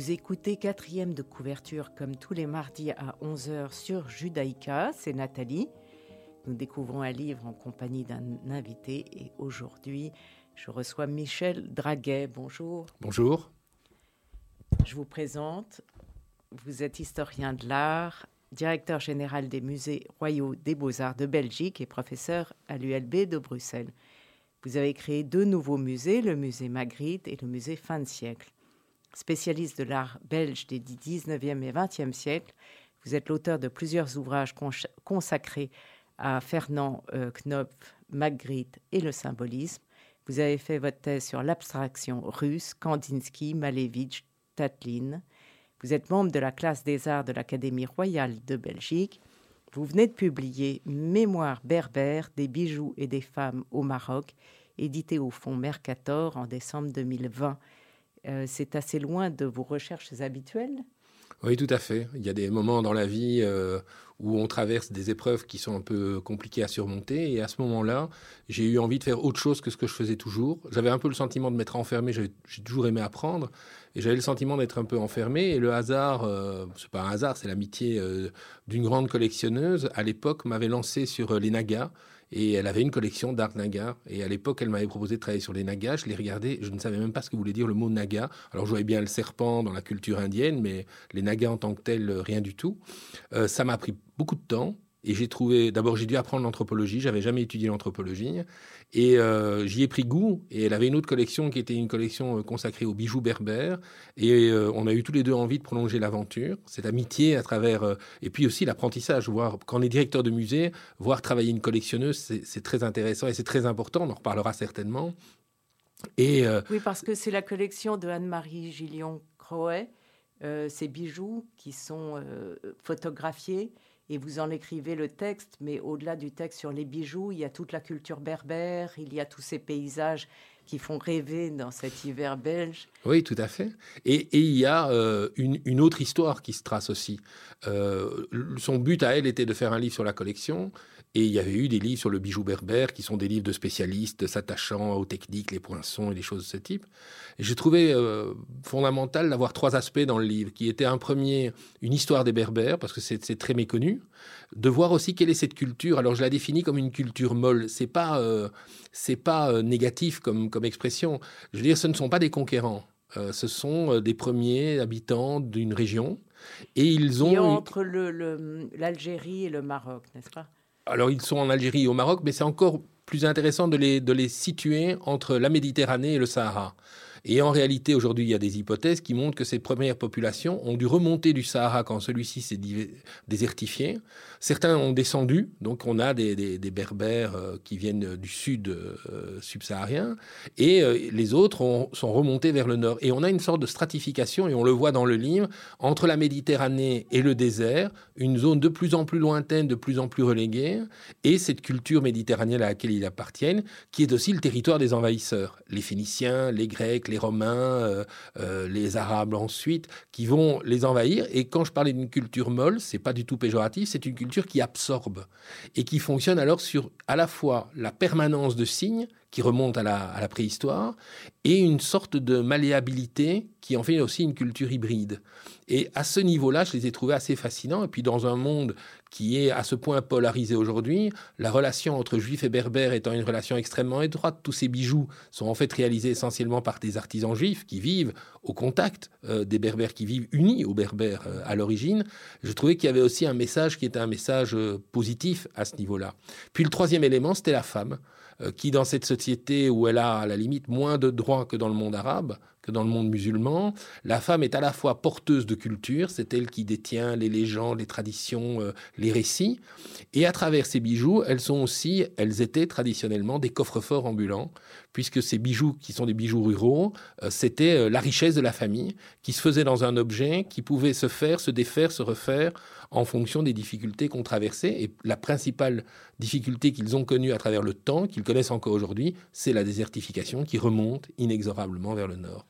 Vous écoutez quatrième de couverture comme tous les mardis à 11h sur Judaïka, c'est Nathalie. Nous découvrons un livre en compagnie d'un invité et aujourd'hui, je reçois Michel Draguet. Bonjour. Bonjour. Je vous présente. Vous êtes historien de l'art, directeur général des musées royaux des beaux-arts de Belgique et professeur à l'ULB de Bruxelles. Vous avez créé deux nouveaux musées, le musée Magritte et le musée Fin de siècle. Spécialiste de l'art belge des 19e et 20e siècles, vous êtes l'auteur de plusieurs ouvrages consacrés à Fernand euh, Knopf, Magritte et le symbolisme. Vous avez fait votre thèse sur l'abstraction russe, Kandinsky, Malevich, Tatlin. Vous êtes membre de la classe des arts de l'Académie royale de Belgique. Vous venez de publier Mémoire berbère des bijoux et des femmes au Maroc, édité au Fonds Mercator en décembre 2020. Euh, c'est assez loin de vos recherches habituelles? Oui, tout à fait. Il y a des moments dans la vie euh, où on traverse des épreuves qui sont un peu compliquées à surmonter. Et à ce moment-là, j'ai eu envie de faire autre chose que ce que je faisais toujours. J'avais un peu le sentiment de m'être enfermé. J'ai toujours aimé apprendre. Et j'avais le sentiment d'être un peu enfermé. Et le hasard, euh, c'est pas un hasard, c'est l'amitié d'une grande collectionneuse, à l'époque, m'avait lancé sur les nagas. Et elle avait une collection d'art naga. Et à l'époque, elle m'avait proposé de travailler sur les nagas. Je les regardais. Je ne savais même pas ce que voulait dire le mot naga. Alors, je voyais bien le serpent dans la culture indienne, mais les nagas en tant que tels, rien du tout. Euh, ça m'a pris beaucoup de temps. Et j'ai trouvé, d'abord, j'ai dû apprendre l'anthropologie. J'avais jamais étudié l'anthropologie. Et euh, j'y ai pris goût. Et elle avait une autre collection qui était une collection euh, consacrée aux bijoux berbères. Et euh, on a eu tous les deux envie de prolonger l'aventure, cette amitié à travers. et puis aussi l'apprentissage. Voir, quand on est directeur de musée, voir travailler une collectionneuse, c'est très intéressant et c'est très important. On en reparlera certainement. Et, oui, parce que c'est la collection de Anne-Marie Gillion Croet. ces bijoux qui sont photographiés et vous en écrivez le texte, mais au-delà du texte sur les bijoux, il y a toute la culture berbère, il y a tous ces paysages qui font rêver dans cet hiver belge. Oui, tout à fait. Et, il y a euh, une, autre histoire qui se trace aussi. Euh, son but à elle était de faire un livre sur la collection, et il y avait eu des livres sur le bijou berbère, qui sont des livres de spécialistes s'attachant aux techniques, les poinçons et les choses de ce type. Et j'ai trouvé euh, fondamental d'avoir trois aspects dans le livre, qui étaient un premier, une histoire des berbères, parce que c'est très méconnu, de voir aussi quelle est cette culture. Alors je la définis comme une culture molle. C'est pas, euh, c'est pas euh, négatif comme, comme expression. Je veux dire, ce ne sont pas des conquérants. ce sont des premiers habitants d'une région. Et ils ont... entre l'Algérie et le Maroc, n'est-ce pas? Alors ils sont en Algérie et au Maroc, mais c'est encore plus intéressant de les, de les situer entre la Méditerranée et le Sahara. Et en réalité, aujourd'hui, il y a des hypothèses qui montrent que ces premières populations ont dû remonter du Sahara quand celui-ci s'est désertifié. Certains ont descendu, donc on a des, berbères euh, qui viennent du sud euh, subsaharien, et euh, les autres sont remontés vers le nord. Et on a une sorte de stratification, et on le voit dans le livre, entre la Méditerranée et le désert, une zone de plus en plus lointaine, de plus en plus reléguée, et cette culture méditerranéenne à laquelle ils appartiennent, qui est aussi le territoire des envahisseurs, les Phéniciens, les Grecs, les Romains, euh, euh, les Arabes ensuite, qui vont les envahir. Et quand je parlais d'une culture molle, c'est pas du tout péjoratif, c'est une culture qui absorbe et qui fonctionne alors sur à la fois la permanence de signes qui remonte à la, préhistoire, et une sorte de malléabilité qui en fait aussi une culture hybride. Et à ce niveau-là, je les ai trouvés assez fascinants. Et puis dans un monde qui est à ce point polarisé aujourd'hui, la relation entre juifs et berbères étant une relation extrêmement étroite, tous ces bijoux sont en fait réalisés essentiellement par des artisans juifs qui vivent au contact euh, des berbères, qui vivent unis aux berbères euh, à l'origine. Je trouvais qu'il y avait aussi un message qui était un message euh, positif à ce niveau-là. Puis le troisième élément, c'était la femme. Euh, qui, dans cette société où elle a à la limite moins de droits que dans le monde arabe, que dans le monde musulman. La femme est à la fois porteuse de culture, c'est elle qui détient les légendes, les traditions, euh, les récits. Et à travers ces bijoux, elles sont aussi, elles étaient traditionnellement des coffres-forts ambulants, puisque ces bijoux qui sont des bijoux ruraux, euh, c'était euh, la richesse de la famille qui se faisait dans un objet qui pouvait se faire, se défaire, se refaire en fonction des difficultés qu'on traversait. Et la principale difficulté qu'ils ont connue à travers le temps, qu'ils connaissent encore aujourd'hui, c'est la désertification qui remonte inexorablement vers le nord.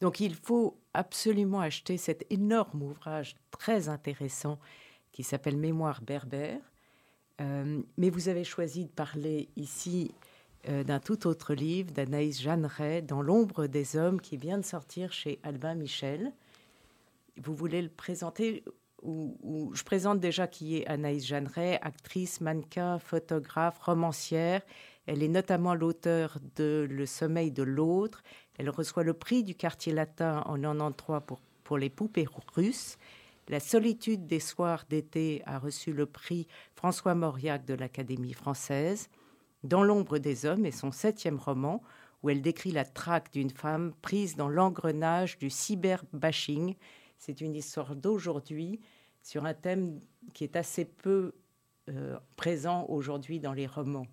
Donc il faut absolument acheter cet énorme ouvrage très intéressant qui s'appelle Mémoire berbère. Euh, mais vous avez choisi de parler ici euh, d'un tout autre livre d'Anaïs Jeanneret, Dans l'ombre des hommes, qui vient de sortir chez Albin Michel. Vous voulez le présenter ou, Je présente déjà qui est Anaïs Jeanneret, actrice, mannequin, photographe, romancière. Elle est notamment l'auteur de Le sommeil de l'autre elle reçoit le prix du quartier latin en 93 pour, pour les poupées russes. La solitude des soirs d'été a reçu le prix François Mauriac de l'Académie française. Dans l'ombre des hommes est son septième roman où elle décrit la traque d'une femme prise dans l'engrenage du cyberbashing. C'est une histoire d'aujourd'hui sur un thème qui est assez peu euh, présent aujourd'hui dans les romans.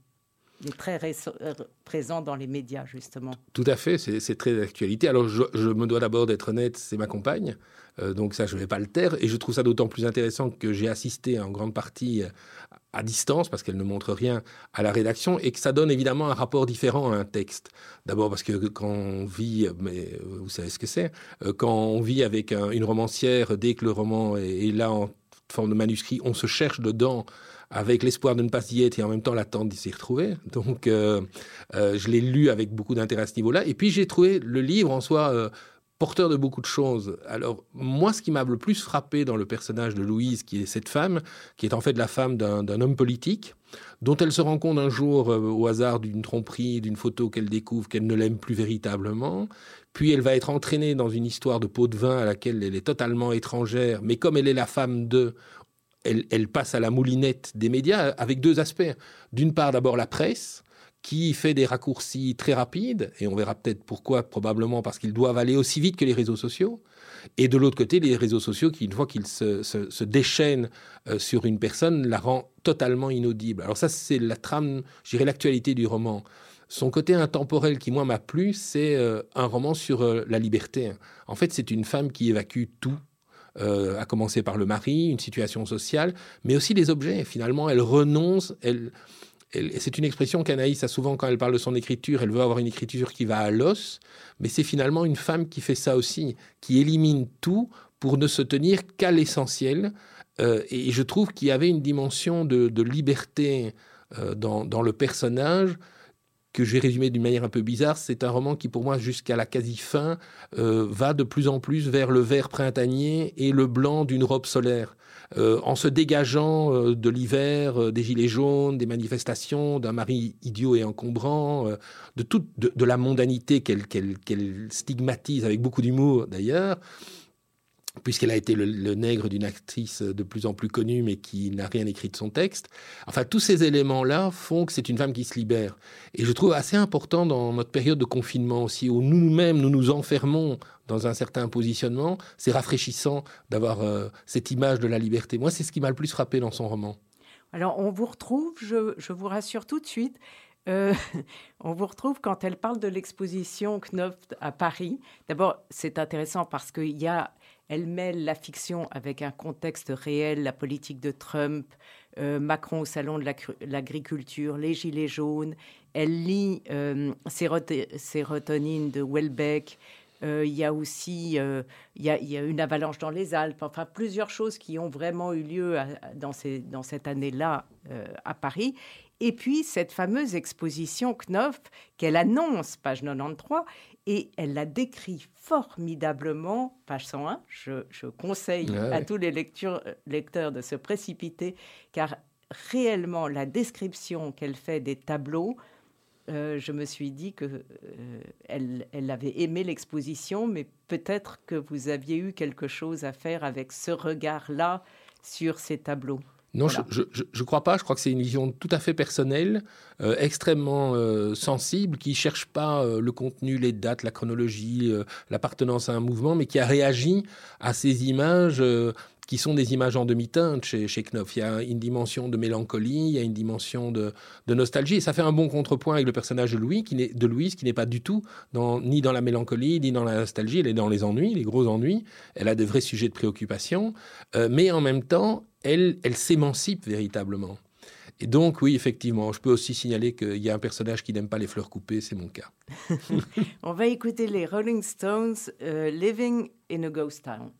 Est très euh, présent dans les médias, justement. Tout à fait, c'est très d'actualité. Alors, je, me dois d'abord d'être honnête, c'est ma compagne, euh, donc ça, je ne vais pas le taire. Et je trouve ça d'autant plus intéressant que j'ai assisté en grande partie euh, à distance, parce qu'elle ne montre rien à la rédaction, et que ça donne évidemment un rapport différent à un texte. D'abord parce que quand on vit, mais vous savez ce que c'est, quand on vit avec une romancière, dès que le roman est là en forme de manuscrit, on se cherche dedans avec l'espoir de ne pas y être et en même temps l'attente d'y s'y retrouver. Donc, euh, euh, je l'ai lu avec beaucoup d'intérêt à ce niveau-là. Et puis, j'ai trouvé le livre en soi euh, porteur de beaucoup de choses. Alors, moi, ce qui m'a le plus frappé dans le personnage de Louise, qui est cette femme, qui est en fait la femme d'un homme politique, dont elle se rend compte un jour au hasard d'une tromperie, d'une photo qu'elle découvre qu'elle ne l'aime plus véritablement. Puis elle va être entraînée dans une histoire de pot de vin à laquelle elle est totalement étrangère, mais comme elle est la femme de, elle, passe à la moulinette des médias avec deux aspects. D'une part, d'abord la presse, qui fait des raccourcis très rapides, et on verra peut-être pourquoi, probablement parce qu'ils doivent aller aussi vite que les réseaux sociaux. Et de l'autre côté, les réseaux sociaux qui, une fois qu'ils se, déchaînent euh, sur une personne, la rend totalement inaudible. Alors ça, c'est la trame, je dirais l'actualité du roman. Son côté intemporel qui, moi, m'a plu, c'est euh, un roman sur euh, la liberté. En fait, c'est une femme qui évacue tout à commencer par le mari, une situation sociale, mais aussi les objets. Finalement, elle renonce, elle, c'est une expression qu'Anaïs a souvent quand elle parle de son écriture, elle veut avoir une écriture qui va à l'os, mais c'est finalement une femme qui fait ça aussi, qui élimine tout pour ne se tenir qu'à l'essentiel. Euh, et je trouve qu'il y avait une dimension de, liberté euh, dans, dans, le personnage que je vais résumer d'une manière un peu bizarre, c'est un roman qui, pour moi, jusqu'à la quasi-fin, euh, va de plus en plus vers le vert printanier et le blanc d'une robe solaire. Euh, en se dégageant euh, de l'hiver, des gilets jaunes, des manifestations, d'un mari idiot et encombrant, de toute de, la mondanité qu'elle stigmatise avec beaucoup d'humour d'ailleurs, puisqu'elle a été le, nègre d'une actrice de plus en plus connue, mais qui n'a rien écrit de son texte. Enfin, tous ces éléments-là font que c'est une femme qui se libère. Et je trouve assez important dans notre période de confinement aussi, où nous-mêmes, nous nous enfermons dans un certain positionnement, c'est rafraîchissant d'avoir euh, cette image de la liberté. Moi, c'est ce qui m'a le plus frappé dans son roman. Alors, on vous retrouve, je, vous rassure tout de suite, euh, on vous retrouve quand elle parle de l'exposition Knopf à Paris. D'abord, c'est intéressant parce qu'il y a elle mêle la fiction avec un contexte réel, la politique de Trump, euh, Macron au salon de l'agriculture, les gilets jaunes. Elle lit euh, Sérotonine de Welbeck. Euh, il y a aussi il y, a, une avalanche dans les Alpes. Enfin, plusieurs choses qui ont vraiment eu lieu dans, cette année-là à Paris. Et puis, cette fameuse exposition Knopf qu'elle annonce, page 93, et elle la décrit formidablement, page 101. Je, conseille à tous les lecteurs de se précipiter, car réellement, la description qu'elle fait des tableaux, euh, je me suis dit que euh, elle, avait aimé l'exposition, mais peut-être que vous aviez eu quelque chose à faire avec ce regard-là sur ces tableaux. Non, je ne crois pas. Je crois que c'est une vision tout à fait personnelle, euh, extrêmement euh, sensible, qui ne cherche pas euh, le contenu, les dates, la chronologie, l'appartenance à un mouvement, mais qui a réagi à ces images qui sont des images en demi-teinte chez, Knopf. Il y a une dimension de mélancolie, il y a une dimension de, nostalgie. Et ça fait un bon contrepoint avec le personnage de, Louis, qui de Louise, qui n'est pas du tout ni dans la mélancolie, ni dans la nostalgie. Elle est dans les ennuis, les gros ennuis. Elle a de vrais sujets de préoccupation. mais en même temps, elle, elle s'émancipe véritablement. Et donc, oui, effectivement, je peux aussi signaler qu'il y a un personnage qui n'aime pas les fleurs coupées, c'est mon cas. On va écouter les Rolling Stones, euh, Living in a Ghost Town.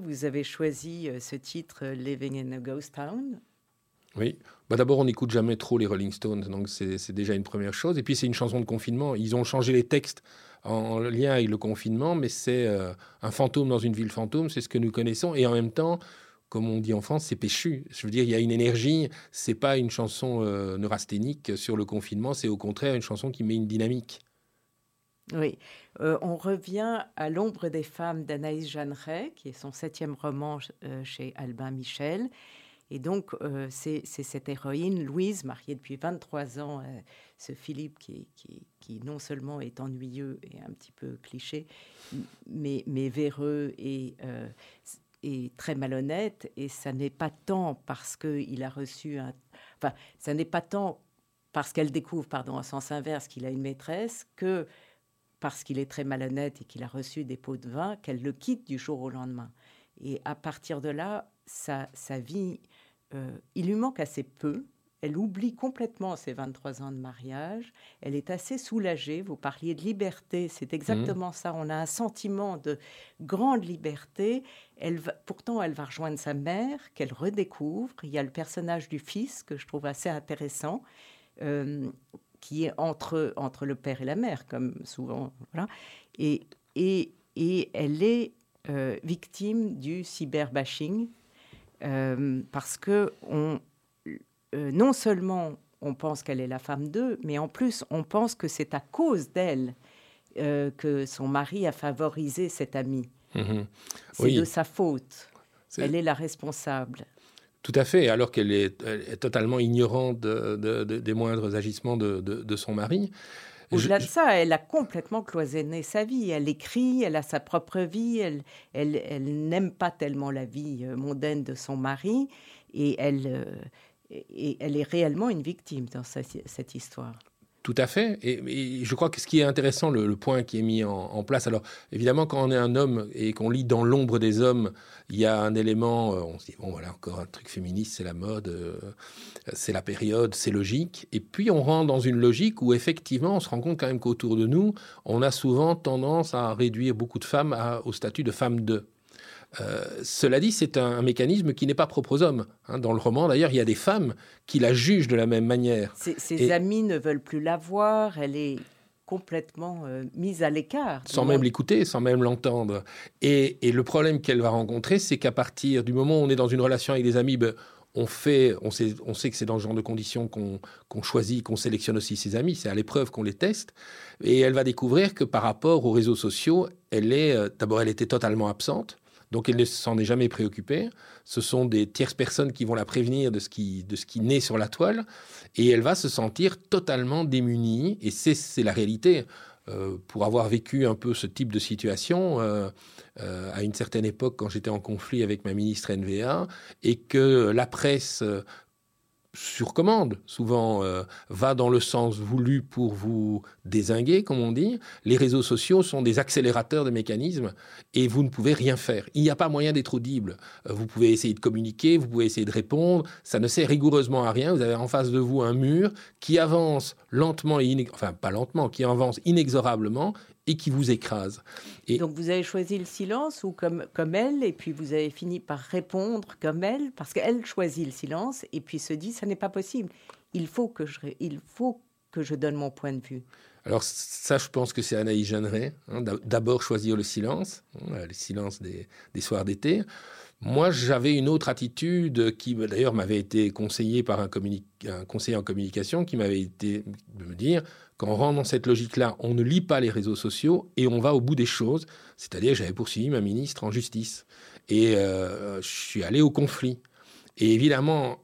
Vous avez choisi euh, ce titre euh, Living in a Ghost Town. Oui, bah d'abord on n'écoute jamais trop les Rolling Stones, donc c'est déjà une première chose. Et puis c'est une chanson de confinement. Ils ont changé les textes en lien avec le confinement, mais c'est euh, un fantôme dans une ville fantôme, c'est ce que nous connaissons. Et en même temps, comme on dit en France, c'est péchu. Je veux dire, il y a une énergie. C'est pas une chanson neurasthénique sur le confinement. C'est au contraire une chanson qui met une dynamique. Oui, euh, on revient à L'ombre des femmes d'Anaïs Jeanneret, qui est son septième roman euh, chez Albin Michel. Et donc, euh, c'est cette héroïne, Louise, mariée depuis 23 ans, ce Philippe qui, non seulement est ennuyeux et un petit peu cliché, mais, véreux et, et très malhonnête. Et ça n'est pas tant parce qu'il a reçu un... Enfin, ça n'est pas tant parce qu'elle découvre, pardon, en sens inverse, qu'il a une maîtresse, que parce qu'il est très malhonnête et qu'il a reçu des pots de vin, qu'elle le quitte du jour au lendemain. Et à partir de là, sa, sa vie, euh, il lui manque assez peu. Elle oublie complètement ses 23 ans de mariage. Elle est assez soulagée. Vous parliez de liberté, c'est exactement mmh. ça. On a un sentiment de grande liberté. Elle pourtant, elle va rejoindre sa mère, qu'elle redécouvre. Il y a le personnage du fils que je trouve assez intéressant. Euh, qui est entre, entre le père et la mère, comme souvent. Voilà. Et, et, et elle est euh, victime du cyberbashing euh, parce que on, euh, non seulement on pense qu'elle est la femme d'eux, mais en plus on pense que c'est à cause d'elle que son mari a favorisé cette amie. Mhm. C'est de sa faute. Elle est la responsable. Tout à fait, alors qu'elle est, totalement ignorante des moindres agissements de, son mari. Au-delà de ça, elle a complètement cloisonné sa vie. Elle écrit, elle a sa propre vie, elle, elle, n'aime pas tellement la vie euh, mondaine de son mari et elle, euh, et elle est réellement une victime dans cette histoire. Tout à fait. Et, je crois que ce qui est intéressant, le, point qui est mis en, place, alors évidemment, quand on est un homme et qu'on lit dans l'ombre des hommes, il y a un élément, euh, on se dit, bon voilà, encore un truc féministe, c'est la mode, euh, c'est la période, c'est logique. Et puis on rentre dans une logique où effectivement, on se rend compte quand même qu'autour de nous, on a souvent tendance à réduire beaucoup de femmes au statut de femme de. Euh, cela dit, c'est un, mécanisme qui n'est pas propre aux hommes. Hein. Dans le roman, d'ailleurs, il y a des femmes qui la jugent de la même manière. Ses, amis ne veulent plus la voir, elle est complètement euh, mise à l'écart. Sans même l'écouter, sans même l'entendre. Et, le problème qu'elle va rencontrer, c'est qu'à partir du moment où on est dans une relation avec des amis, ben, on, fait, on, sait, on sait que c'est dans ce genre de conditions qu'on choisit, qu'on sélectionne aussi ses amis. C'est à l'épreuve qu'on les teste. Et elle va découvrir que par rapport aux réseaux sociaux, elle est, euh, d'abord, elle était totalement absente. Donc elle ne s'en est jamais préoccupée. Ce sont des tierces personnes qui vont la prévenir de ce qui, de ce qui naît sur la toile. Et elle va se sentir totalement démunie. Et c'est la réalité. Euh, pour avoir vécu un peu ce type de situation euh, euh, à une certaine époque quand j'étais en conflit avec ma ministre NVA et que la presse sur commande, souvent euh, va dans le sens voulu pour vous désinguer, comme on dit. Les réseaux sociaux sont des accélérateurs de mécanismes et vous ne pouvez rien faire. Il n'y a pas moyen d'être audible. Euh, vous pouvez essayer de communiquer, vous pouvez essayer de répondre. Ça ne sert rigoureusement à rien. Vous avez en face de vous un mur qui avance lentement et enfin pas lentement, qui avance inexorablement et qui vous écrase. Et Donc vous avez choisi le silence ou comme, comme elle, et puis vous avez fini par répondre comme elle, parce qu'elle choisit le silence et puis se dit, ça n'est pas possible, il faut que je, il faut que je donne mon point de vue. Alors ça, je pense que c'est Anaïs Jeanneret. Hein, d'abord choisir le silence, hein, le silence des, des soirs d'été. Moi, j'avais une autre attitude qui, d'ailleurs, m'avait été conseillée par un, un, conseiller en communication qui m'avait été de me dire quand on rentre dans cette logique-là, on ne lit pas les réseaux sociaux et on va au bout des choses. C'est-à-dire, j'avais poursuivi ma ministre en justice et euh, je suis allé au conflit. Et évidemment,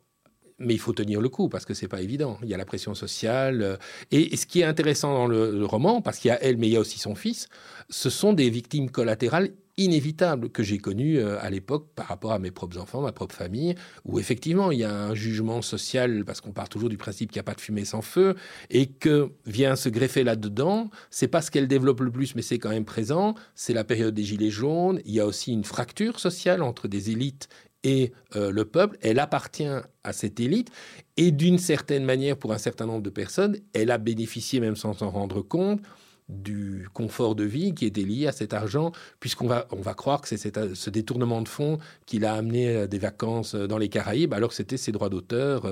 mais il faut tenir le coup parce que c'est pas évident. Il y a la pression sociale. Euh, et, ce qui est intéressant dans le roman, parce qu'il y a elle, mais il y a aussi son fils, ce sont des victimes collatérales inévitable que j'ai connu euh, à l'époque par rapport à mes propres enfants, ma propre famille, où effectivement il y a un jugement social, parce qu'on part toujours du principe qu'il n'y a pas de fumée sans feu, et que vient se greffer là-dedans, c'est pas ce qu'elle développe le plus, mais c'est quand même présent, c'est la période des Gilets jaunes, il y a aussi une fracture sociale entre des élites et euh, le peuple, elle appartient à cette élite, et d'une certaine manière, pour un certain nombre de personnes, elle a bénéficié, même sans s'en rendre compte, du confort de vie qui était lié à cet argent, puisqu'on va, on va croire que c'est ce détournement de fonds qui l'a amené des vacances dans les Caraïbes, alors que c'était ses droits d'auteur.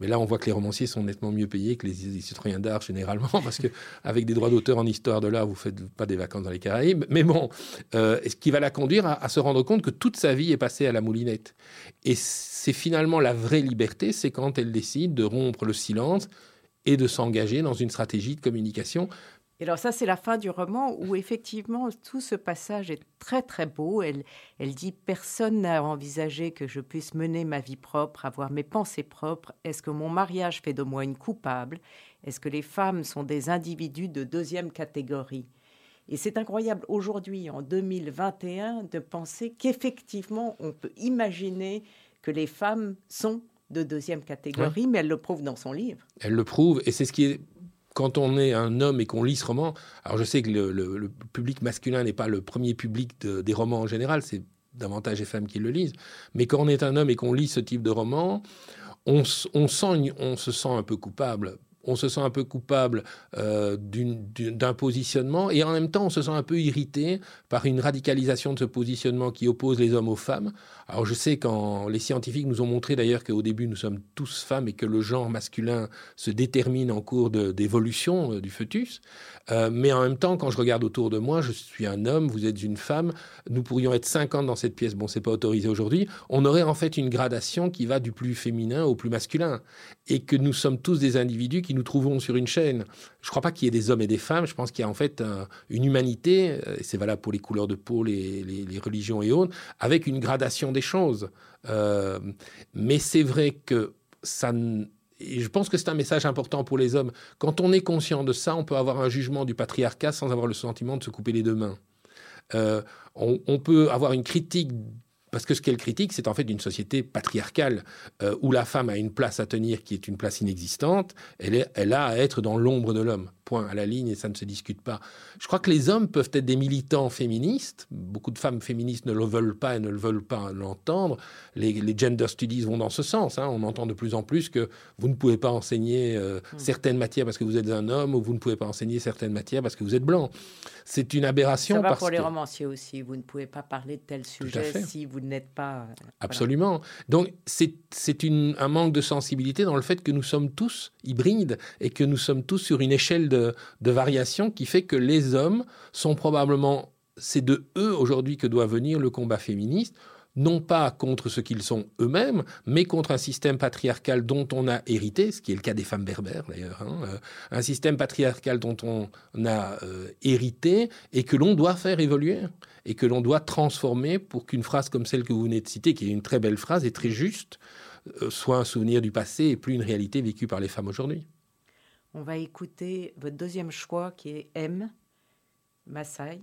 Mais là, on voit que les romanciers sont nettement mieux payés que les citoyens d'art généralement, parce que avec des droits d'auteur en histoire de l'art, vous faites pas des vacances dans les Caraïbes. Mais bon, euh, ce qui va la conduire à, se rendre compte que toute sa vie est passée à la moulinette. Et c'est finalement la vraie liberté, c'est quand elle décide de rompre le silence et de s'engager dans une stratégie de communication et alors ça, c'est la fin du roman où effectivement tout ce passage est très très beau. Elle, elle dit personne n'a envisagé que je puisse mener ma vie propre, avoir mes pensées propres. Est-ce que mon mariage fait de moi une coupable? Est-ce que les femmes sont des individus de deuxième catégorie? Et c'est incroyable aujourd'hui, en 2021, de penser qu'effectivement, on peut imaginer que les femmes sont de deuxième catégorie, mais elle le prouve dans son livre. Elle le prouve, et c'est ce qui est quand on est un homme et qu'on lit ce roman, alors je sais que le, public masculin n'est pas le premier public des romans en général, c'est davantage les femmes qui le lisent, mais quand on est un homme et qu'on lit ce type de roman, on, se sent un peu coupable on se sent un peu coupable euh, d'un positionnement et en même temps on se sent un peu irrité par une radicalisation de ce positionnement qui oppose les hommes aux femmes. Alors je sais quand les scientifiques nous ont montré d'ailleurs qu'au début nous sommes tous femmes et que le genre masculin se détermine en cours d'évolution euh, du fœtus, euh, mais en même temps quand je regarde autour de moi, je suis un homme, vous êtes une femme, nous pourrions être 50 dans cette pièce, bon c'est pas autorisé aujourd'hui, on aurait en fait une gradation qui va du plus féminin au plus masculin et que nous sommes tous des individus qui nous trouvons sur une chaîne. Je ne crois pas qu'il y ait des hommes et des femmes. Je pense qu'il y a en fait une humanité, euh, et c'est valable pour les couleurs de peau, les, religions et autres, avec une gradation des choses. Euh, mais c'est vrai que ça. Je pense que c'est un message important pour les hommes. Quand on est conscient de ça, on peut avoir un jugement du patriarcat sans avoir le sentiment de se couper les deux mains. Euh, on, peut avoir une critique parce que ce qu'elle critique, c'est en fait une société patriarcale euh, où la femme a une place à tenir qui est une place inexistante. Elle, a à être dans l'ombre de l'homme point à la ligne et ça ne se discute pas. Je crois que les hommes peuvent être des militants féministes. Beaucoup de femmes féministes ne le veulent pas et ne le veulent pas l'entendre. Les, gender studies vont dans ce sens. Hein. On entend de plus en plus que vous ne pouvez pas enseigner euh, hmm. certaines matières parce que vous êtes un homme ou vous ne pouvez pas enseigner certaines matières parce que vous êtes blanc. C'est une aberration. Ça va pour les romanciers aussi. Vous ne pouvez pas parler de tel sujet si vous n'êtes pas. Euh, Absolument. Donc c'est un manque de sensibilité dans le fait que nous sommes tous hybrides et que nous sommes tous sur une échelle de de, variation qui fait que les hommes sont probablement, c'est de eux aujourd'hui que doit venir le combat féministe, non pas contre ce qu'ils sont eux-mêmes, mais contre un système patriarcal dont on a hérité, ce qui est le cas des femmes berbères d'ailleurs, hein, euh, un système patriarcal dont on a euh, hérité et que l'on doit faire évoluer et que l'on doit transformer pour qu'une phrase comme celle que vous venez de citer, qui est une très belle phrase et très juste, euh, soit un souvenir du passé et plus une réalité vécue par les femmes aujourd'hui. On va écouter votre deuxième choix qui est M, Maasai.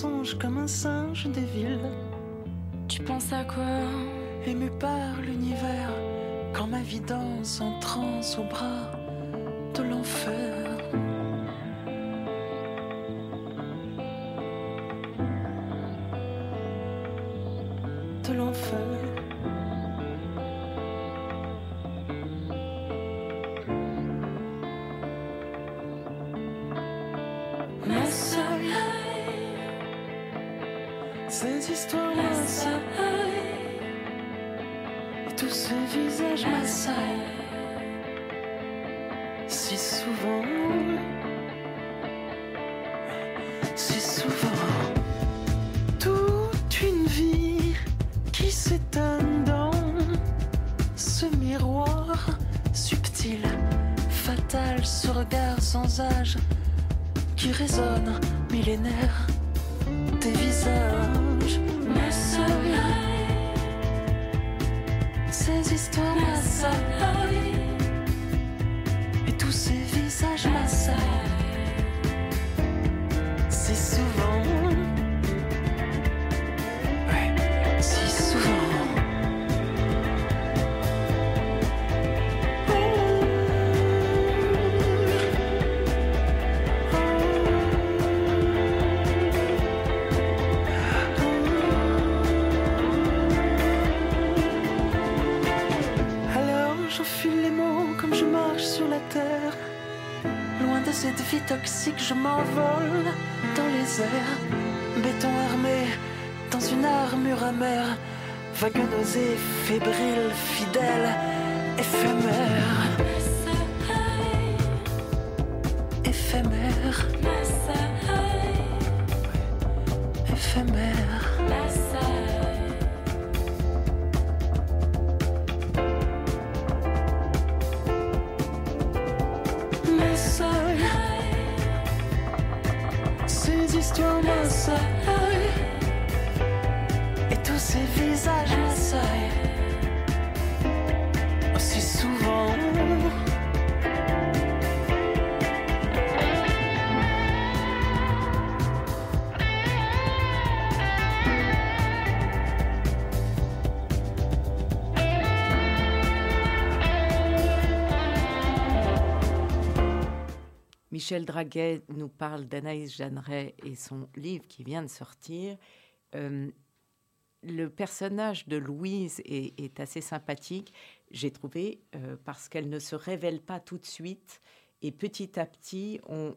Songe comme un singe des villes. Tu penses à quoi? Ému par l'univers, quand ma vie danse en transe au bras de l'enfer. Ces histoires m'assaillent Et tous ces visages m'assaillent Si souvent Si souvent Toute une vie qui s'étonne dans ce miroir subtil, fatal, ce regard sans âge qui résonne millénaire des visages. Ces toxique, je m'envole dans les airs. Béton armé dans une armure amère. Vague nausée, fébrile, fidèle, éphémère. Michel Draguet nous parle d'Anaïs Jeanneret et son livre qui vient de sortir. Euh, le personnage de Louise est, assez sympathique, j'ai trouvé, euh, parce qu'elle ne se révèle pas tout de suite. Et petit à petit, on,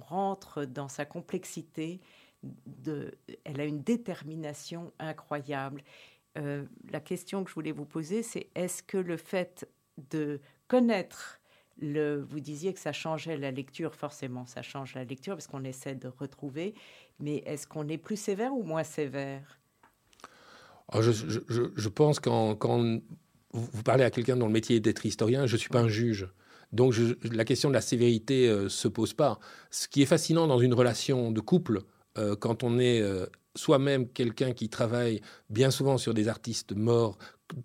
rentre dans sa complexité. Elle a une détermination incroyable. Euh, la question que je voulais vous poser, c'est est-ce que le fait de connaître vous disiez que ça changeait la lecture, forcément, ça change la lecture parce qu'on essaie de retrouver. Mais est-ce qu'on est plus sévère ou moins sévère? Ah, je, pense qu'en quand vous parlez à quelqu'un dont le métier est d'être historien, je ne suis pas un juge. Donc la question de la sévérité ne euh, se pose pas. Ce qui est fascinant dans une relation de couple, euh, quand on est euh, soi-même quelqu'un qui travaille bien souvent sur des artistes morts,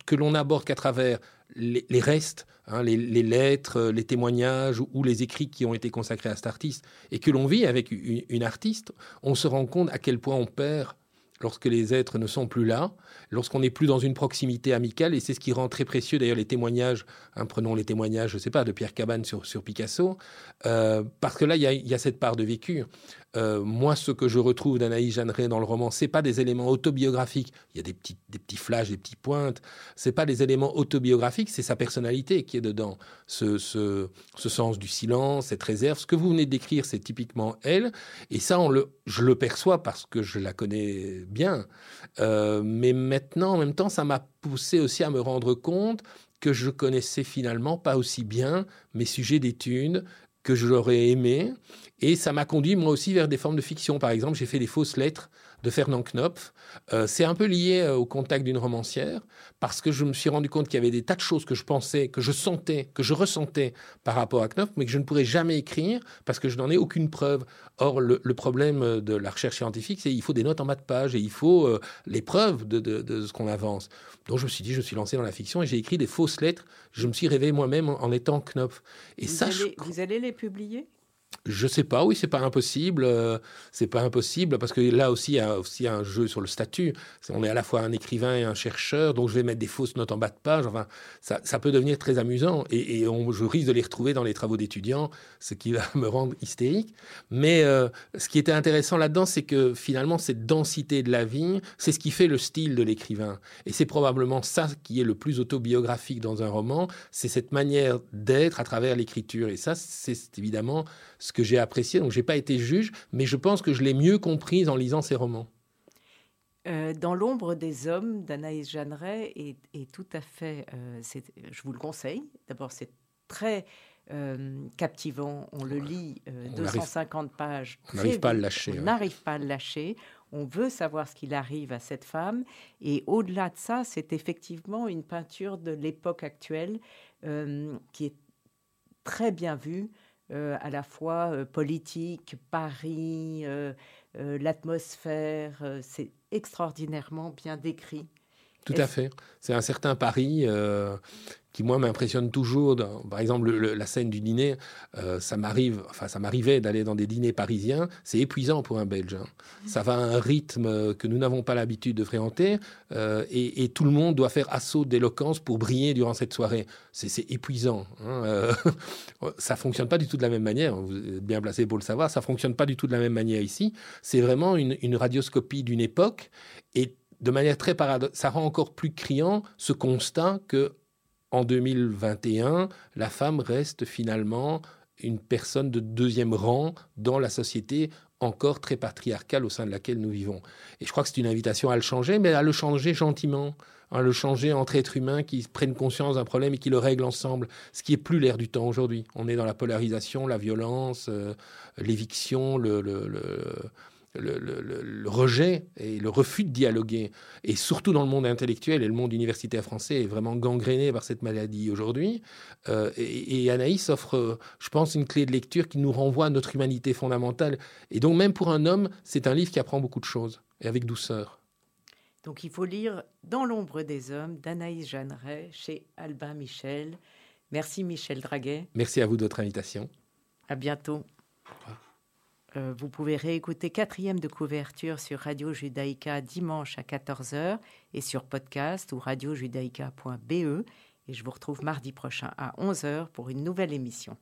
que l'on n'aborde qu'à travers les, restes, hein, les, lettres, les témoignages ou, les écrits qui ont été consacrés à cet artiste, et que l'on vit avec une, artiste, on se rend compte à quel point on perd lorsque les êtres ne sont plus là, lorsqu'on n'est plus dans une proximité amicale, et c'est ce qui rend très précieux d'ailleurs les témoignages, hein, prenons les témoignages, je ne sais pas, de Pierre Cabane sur, Picasso, euh, parce que là, il y, a, cette part de vécu. Euh, moi, ce que je retrouve d'Anaïs Jeanneret dans le roman, c'est pas des éléments autobiographiques. Il y a des petits, des petits flashs, des petites pointes. C'est pas des éléments autobiographiques, c'est sa personnalité qui est dedans. Ce, ce, ce, sens du silence, cette réserve. Ce que vous venez de décrire, c'est typiquement elle. Et ça, on le, je le perçois parce que je la connais bien. Euh, mais maintenant, en même temps, ça m'a poussé aussi à me rendre compte que je connaissais finalement pas aussi bien mes sujets d'études que je l'aurais aimé. Et ça m'a conduit moi aussi vers des formes de fiction. Par exemple, j'ai fait les fausses lettres de Fernand Knopf. Euh, c'est un peu lié euh, au contact d'une romancière parce que je me suis rendu compte qu'il y avait des tas de choses que je pensais, que je sentais, que je ressentais par rapport à Knopf, mais que je ne pourrais jamais écrire parce que je n'en ai aucune preuve. Or, le, problème de la recherche scientifique, c'est qu'il faut des notes en bas de page et il faut euh, les preuves de, ce qu'on avance. Donc, je me suis dit, je suis lancé dans la fiction et j'ai écrit des fausses lettres. Je me suis rêvé moi-même en, étant Knopf. Et ça, vous allez les publier? Je sais pas, oui, c'est pas impossible. Euh, c'est pas impossible parce que là aussi, il y a aussi un jeu sur le statut. On est à la fois un écrivain et un chercheur, donc je vais mettre des fausses notes en bas de page. Enfin, ça, peut devenir très amusant et, je risque de les retrouver dans les travaux d'étudiants, ce qui va me rendre hystérique. Mais euh, ce qui était intéressant là-dedans, c'est que finalement, cette densité de la vie, c'est ce qui fait le style de l'écrivain. Et c'est probablement ça qui est le plus autobiographique dans un roman, c'est cette manière d'être à travers l'écriture. Et ça, c'est évidemment ce que j'ai apprécié. Donc, j'ai pas été juge, mais je pense que je l'ai mieux comprise en lisant ces romans. Euh, dans l'ombre des hommes d'Anaïs Jeanneret est, tout à fait, euh, je vous le conseille. D'abord, c'est très euh, captivant. On le lit 250 pages. On n'arrive pas à le lâcher. On n'arrive pas à le lâcher. On veut savoir ce qu'il arrive à cette femme. Et au-delà de ça, c'est effectivement une peinture de l'époque actuelle qui est très bien vue. Euh, à la fois euh, politique, Paris, euh, l'atmosphère. c'est extraordinairement bien décrit. Tout à fait. C'est un certain Paris qui moi m'impressionne toujours. par exemple, la scène du dîner, euh, ça m'arrive, enfin ça m'arrivait d'aller dans des dîners parisiens. C'est épuisant pour un Belge. Hein. Ça va à un rythme que nous n'avons pas l'habitude de fréquenter, euh, et, tout le monde doit faire assaut d'éloquence pour briller durant cette soirée. C'est épuisant. Hein. Euh, ça fonctionne pas du tout de la même manière. Vous êtes bien placé pour le savoir. Ça fonctionne pas du tout de la même manière ici. C'est vraiment une, une radioscopie d'une époque, et de manière très paradoxale, ça rend encore plus criant ce constat que en 2021, la femme reste finalement une personne de deuxième rang dans la société encore très patriarcale au sein de laquelle nous vivons. Et je crois que c'est une invitation à le changer, mais à le changer gentiment, à le changer entre êtres humains qui prennent conscience d'un problème et qui le règlent ensemble, ce qui est plus l'air du temps aujourd'hui. On est dans la polarisation, la violence, euh, l'éviction, le, rejet et le refus de dialoguer, et surtout dans le monde intellectuel et le monde universitaire français est vraiment gangréné par cette maladie aujourd'hui. Euh, et, Anaïs offre, je pense, une clé de lecture qui nous renvoie à notre humanité fondamentale. Et donc même pour un homme, c'est un livre qui apprend beaucoup de choses, et avec douceur. Donc il faut lire Dans l'ombre des hommes d'Anaïs Jeanneret chez Albin Michel. Merci Michel Draguet. Merci à vous de votre invitation. À bientôt. Euh, vous pouvez réécouter quatrième de couverture sur Radio Judaïka dimanche à 14h et sur podcast ou radiojudaïka.be. Et je vous retrouve mardi prochain à 11h pour une nouvelle émission.